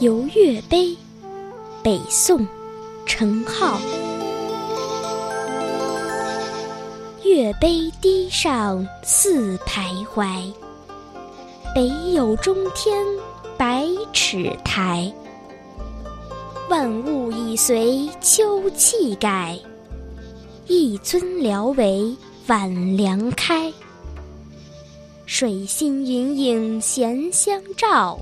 游岳碑，北宋，陈浩。岳碑堤上似徘徊，北有中天百尺台。万物已随秋气改，一尊聊为晚凉开。水心云影闲相照。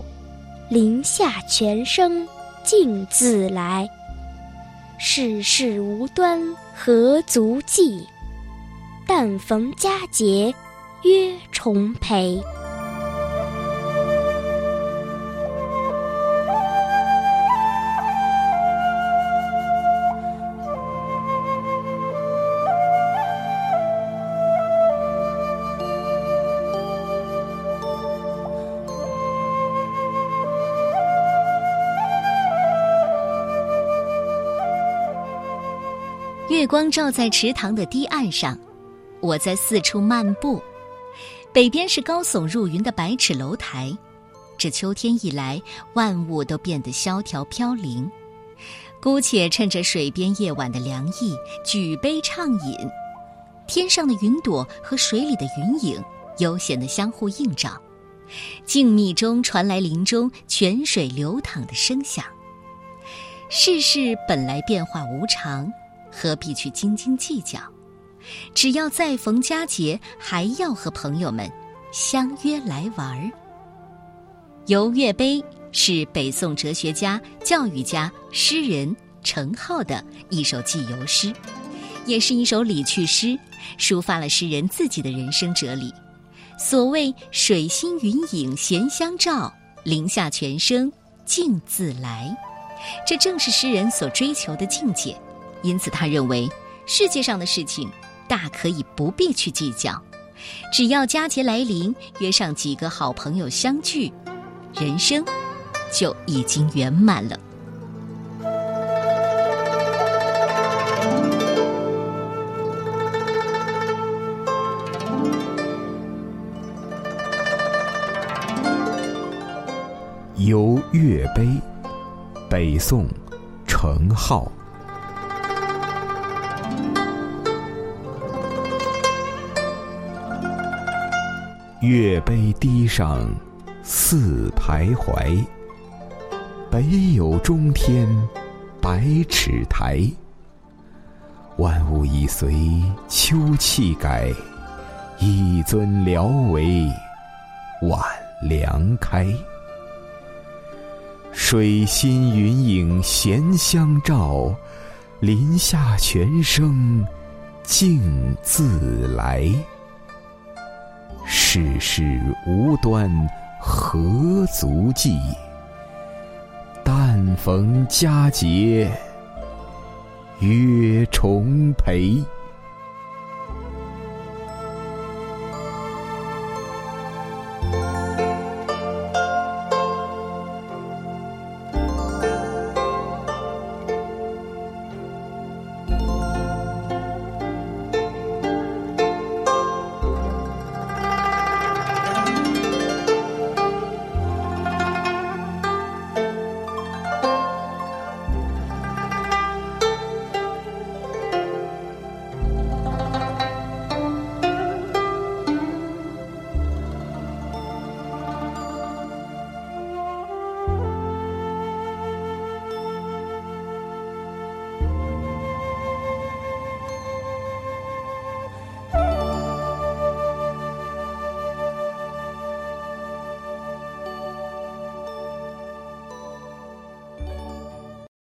林下泉声静自来，世事无端何足计？但逢佳节约重陪。月光照在池塘的堤岸上，我在四处漫步。北边是高耸入云的百尺楼台，这秋天一来，万物都变得萧条飘零。姑且趁着水边夜晚的凉意，举杯畅饮。天上的云朵和水里的云影悠闲地相互映照，静谧中传来林中泉水流淌的声响。世事本来变化无常。何必去斤斤计较？只要再逢佳节，还要和朋友们相约来玩儿。《游月碑》是北宋哲学家、教育家、诗人程颢的一首寄游诗，也是一首理趣诗，抒发了诗人自己的人生哲理。所谓“水心云影闲相照，林下泉声静自来”，这正是诗人所追求的境界。因此，他认为世界上的事情大可以不必去计较，只要佳节来临，约上几个好朋友相聚，人生就已经圆满了。游岳碑，北宋，程颢。月杯堤上似徘徊，北有中天百尺台。万物已随秋气改，一尊聊为晚凉开。水心云影闲相照，林下泉声静自来。世事无端何足计？但逢佳节约重陪。